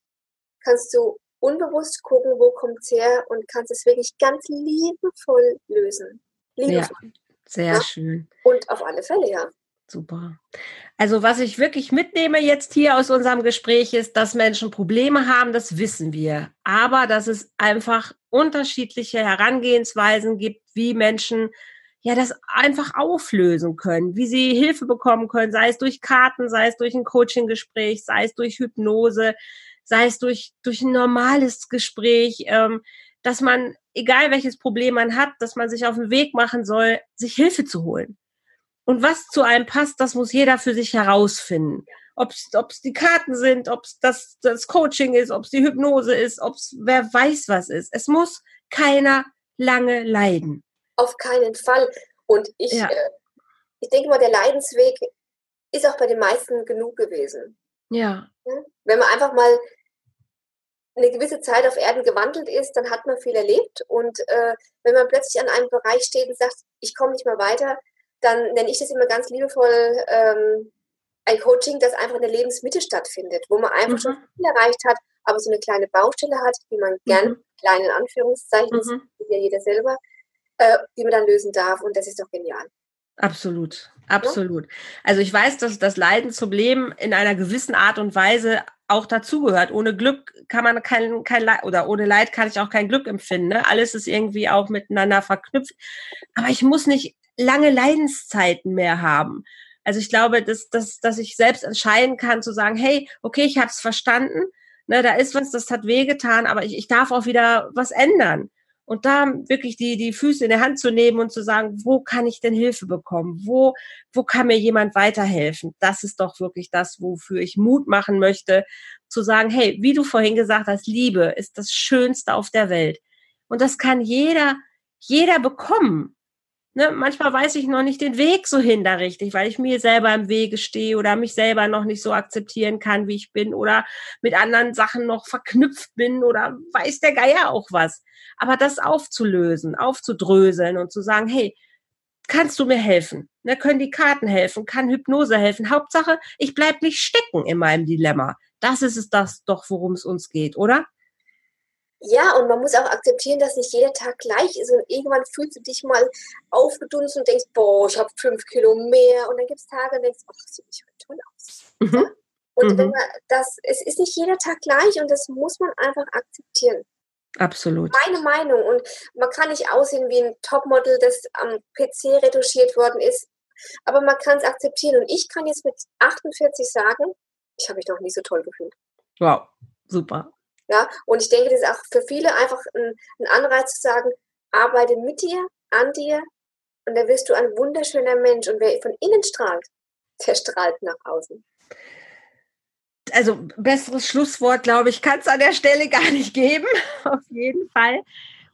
kannst du unbewusst gucken, wo kommt es her und kannst es wirklich ganz liebevoll lösen. Liebevoll. Ja, sehr ja? schön. Und auf alle Fälle, ja. Super. Also was ich wirklich mitnehme jetzt hier aus unserem Gespräch ist, dass Menschen Probleme haben, das wissen wir. Aber dass es einfach unterschiedliche Herangehensweisen gibt, wie Menschen ja, das einfach auflösen können, wie sie Hilfe bekommen können, sei es durch Karten, sei es durch ein Coaching-Gespräch, sei es durch Hypnose, sei es durch, durch ein normales Gespräch, ähm, dass man, egal welches Problem man hat, dass man sich auf den Weg machen soll, sich Hilfe zu holen. Und was zu einem passt, das muss jeder für sich herausfinden. Ob es die Karten sind, ob es das, das Coaching ist, ob es die Hypnose ist, ob es wer weiß was ist. Es muss keiner lange leiden. Auf keinen Fall. Und ich, ja. äh, ich denke mal, der Leidensweg ist auch bei den meisten genug gewesen. Ja. Wenn man einfach mal eine gewisse Zeit auf Erden gewandelt ist, dann hat man viel erlebt. Und äh, wenn man plötzlich an einem Bereich steht und sagt, ich komme nicht mehr weiter, dann nenne ich das immer ganz liebevoll, ähm, ein Coaching, das einfach in der Lebensmitte stattfindet, wo man einfach mhm. schon viel erreicht hat, aber so eine kleine Baustelle hat, die man gern, mhm. kleinen Anführungszeichen, mhm. ja jeder selber, äh, die man dann lösen darf. Und das ist doch genial. Absolut, absolut. Also ich weiß, dass das Leiden zum Leben in einer gewissen Art und Weise auch dazugehört. Ohne Glück kann man kein, kein Leid, oder ohne Leid kann ich auch kein Glück empfinden. Ne? Alles ist irgendwie auch miteinander verknüpft. Aber ich muss nicht lange Leidenszeiten mehr haben. Also ich glaube, dass, dass, dass ich selbst entscheiden kann zu sagen, hey, okay, ich habe es verstanden, ne, da ist was, das hat wehgetan, aber ich, ich darf auch wieder was ändern. Und da wirklich die, die Füße in der Hand zu nehmen und zu sagen, wo kann ich denn Hilfe bekommen? Wo, wo kann mir jemand weiterhelfen? Das ist doch wirklich das, wofür ich Mut machen möchte, zu sagen, hey, wie du vorhin gesagt hast, Liebe ist das Schönste auf der Welt. Und das kann jeder, jeder bekommen ne, manchmal weiß ich noch nicht den Weg so hin da richtig, weil ich mir selber im Wege stehe oder mich selber noch nicht so akzeptieren kann, wie ich bin oder mit anderen Sachen noch verknüpft bin oder weiß der Geier auch was. Aber das aufzulösen, aufzudröseln und zu sagen, hey, kannst du mir helfen? Ne, können die Karten helfen? Kann Hypnose helfen? Hauptsache, ich bleib nicht stecken in meinem Dilemma. Das ist es das doch, worum es uns geht, oder? Ja, und man muss auch akzeptieren, dass nicht jeder Tag gleich ist. Und irgendwann fühlst du dich mal aufgedunsen und denkst, boah, ich habe fünf Kilo mehr. Und dann gibt es Tage und denkst, ach, das sieht nicht toll aus. Mhm. Und mhm. wenn man das, es ist nicht jeder Tag gleich und das muss man einfach akzeptieren. Absolut. Meine Meinung. Und man kann nicht aussehen wie ein Topmodel, das am PC retuschiert worden ist. Aber man kann es akzeptieren. Und ich kann jetzt mit 48 sagen, ich habe mich noch nie so toll gefühlt. Wow, super. Ja, und ich denke, das ist auch für viele einfach ein, ein Anreiz zu sagen, arbeite mit dir, an dir und da wirst du ein wunderschöner Mensch. Und wer von innen strahlt, der strahlt nach außen. Also besseres Schlusswort, glaube ich, kann es an der Stelle gar nicht geben. *laughs* Auf jeden Fall.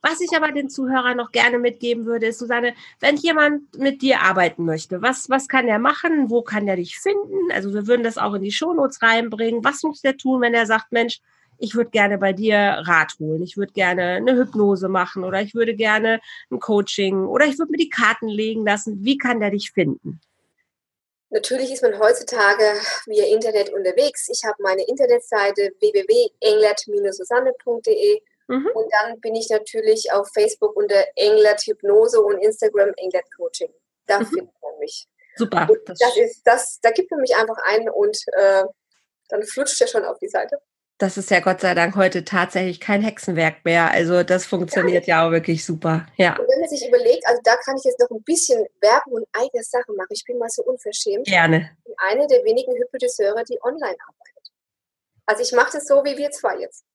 Was ich aber den Zuhörern noch gerne mitgeben würde, ist, Susanne, wenn jemand mit dir arbeiten möchte, was, was kann er machen? Wo kann er dich finden? Also wir würden das auch in die Shownotes reinbringen. Was muss der tun, wenn er sagt, Mensch, ich würde gerne bei dir Rat holen, ich würde gerne eine Hypnose machen oder ich würde gerne ein Coaching oder ich würde mir die Karten legen lassen. Wie kann der dich finden? Natürlich ist man heutzutage via Internet unterwegs. Ich habe meine Internetseite www.englert-susanne.de mhm. und dann bin ich natürlich auf Facebook unter Englert Hypnose und Instagram Englert Coaching. Da mhm. findet man mich. Super. Das, das, ist, das, da gibt man mich einfach ein und äh, dann flutscht er schon auf die Seite das ist ja Gott sei Dank heute tatsächlich kein Hexenwerk mehr. Also das funktioniert ja, ja auch wirklich super. Ja. Und wenn man sich überlegt, also da kann ich jetzt noch ein bisschen Werbung und eigene Sachen machen. Ich bin mal so unverschämt. Gerne. Ich bin eine der wenigen Hypnotiseure, die online arbeitet. Also ich mache das so wie wir zwei jetzt.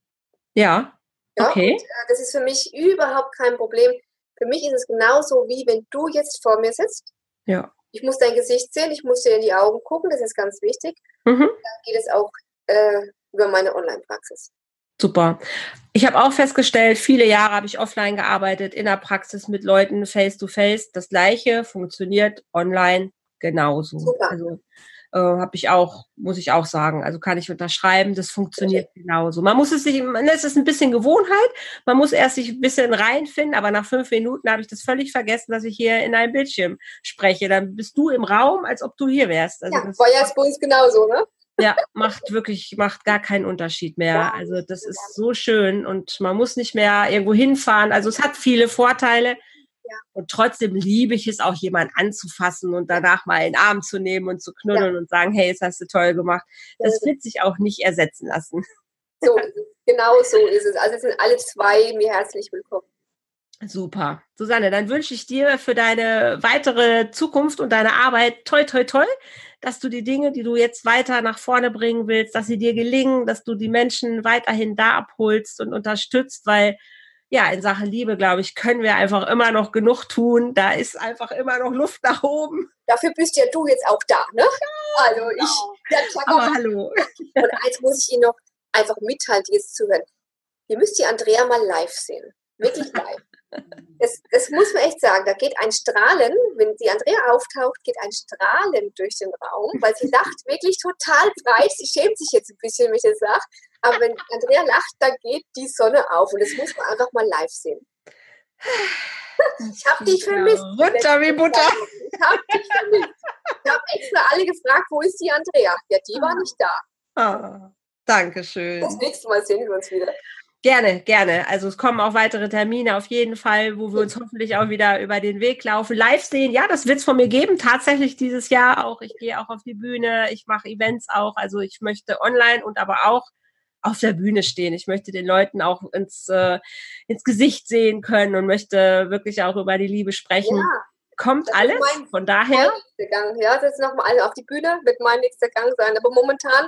Ja. ja okay. Und, äh, das ist für mich überhaupt kein Problem. Für mich ist es genauso wie wenn du jetzt vor mir sitzt. Ja. Ich muss dein Gesicht sehen, ich muss dir in die Augen gucken, das ist ganz wichtig. Mhm. Dann geht es auch äh, über meine Online-Praxis. Super. Ich habe auch festgestellt, viele Jahre habe ich offline gearbeitet, in der Praxis mit Leuten face to face. Das gleiche funktioniert online genauso. Super. Also äh, habe ich auch, muss ich auch sagen. Also kann ich unterschreiben, das funktioniert okay. genauso. Man muss es sich, es ist ein bisschen Gewohnheit. Man muss erst sich ein bisschen reinfinden, aber nach fünf Minuten habe ich das völlig vergessen, dass ich hier in einem Bildschirm spreche. Dann bist du im Raum, als ob du hier wärst. Also ja, war ja bei uns genauso, ne? Ja, macht wirklich, macht gar keinen Unterschied mehr. Also das ist so schön und man muss nicht mehr irgendwo hinfahren. Also es hat viele Vorteile. Und trotzdem liebe ich es auch, jemanden anzufassen und danach mal in den Arm zu nehmen und zu knuddeln ja. und sagen, hey, das hast du toll gemacht. Das wird sich auch nicht ersetzen lassen. So, genau so ist es. Also sind alle zwei mir herzlich willkommen. Super. Susanne, dann wünsche ich dir für deine weitere Zukunft und deine Arbeit toi, toi, toi, dass du die Dinge, die du jetzt weiter nach vorne bringen willst, dass sie dir gelingen, dass du die Menschen weiterhin da abholst und unterstützt, weil ja, in Sachen Liebe, glaube ich, können wir einfach immer noch genug tun. Da ist einfach immer noch Luft nach oben. Dafür bist ja du jetzt auch da, ne? Ja, also ich. Ja, Aber hallo. Und eins muss ich Ihnen noch einfach mitteilen, die jetzt zuhören. Ihr müsst die Andrea mal live sehen. Wirklich live. Das, das, muss man echt sagen. Da geht ein Strahlen, wenn die Andrea auftaucht, geht ein Strahlen durch den Raum, weil sie lacht wirklich total breit. Sie schämt sich jetzt ein bisschen, wenn ich das sage. Aber wenn Andrea lacht, da geht die Sonne auf. Und das muss man einfach mal live sehen. Ich habe dich vermisst. Runter wie Butter. Ich habe dich vermisst. Ich habe extra alle gefragt, wo ist die Andrea? Ja, die war nicht da. Ah, Dankeschön. Das nächste Mal sehen wir uns wieder. Gerne, gerne. Also es kommen auch weitere Termine auf jeden Fall, wo wir uns hoffentlich auch wieder über den Weg laufen. Live sehen, ja, das wird es von mir geben. Tatsächlich dieses Jahr auch. Ich gehe auch auf die Bühne, ich mache Events auch. Also ich möchte online und aber auch auf der Bühne stehen. Ich möchte den Leuten auch ins, äh, ins Gesicht sehen können und möchte wirklich auch über die Liebe sprechen. Ja, Kommt alles, von daher. Gang. Ja, das ist nochmal auf die Bühne, wird mein nächster Gang sein. Aber momentan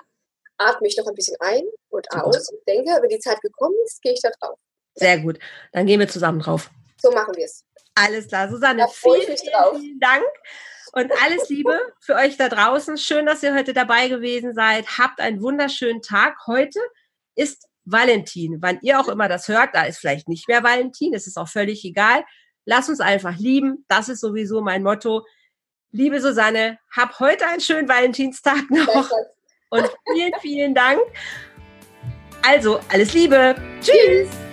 atme ich noch ein bisschen ein und aus und denke, wenn die Zeit gekommen ist, gehe ich da drauf. Sehr gut. Dann gehen wir zusammen drauf. So machen wir es. Alles klar. Susanne, vielen, vielen, vielen Dank. Und alles Liebe *laughs* für euch da draußen. Schön, dass ihr heute dabei gewesen seid. Habt einen wunderschönen Tag. Heute ist Valentin. Wann ihr auch immer das hört, da ist vielleicht nicht mehr Valentin. Es ist auch völlig egal. Lass uns einfach lieben. Das ist sowieso mein Motto. Liebe Susanne, hab heute einen schönen Valentinstag noch. Und vielen, vielen Dank. Also, alles Liebe. Tschüss.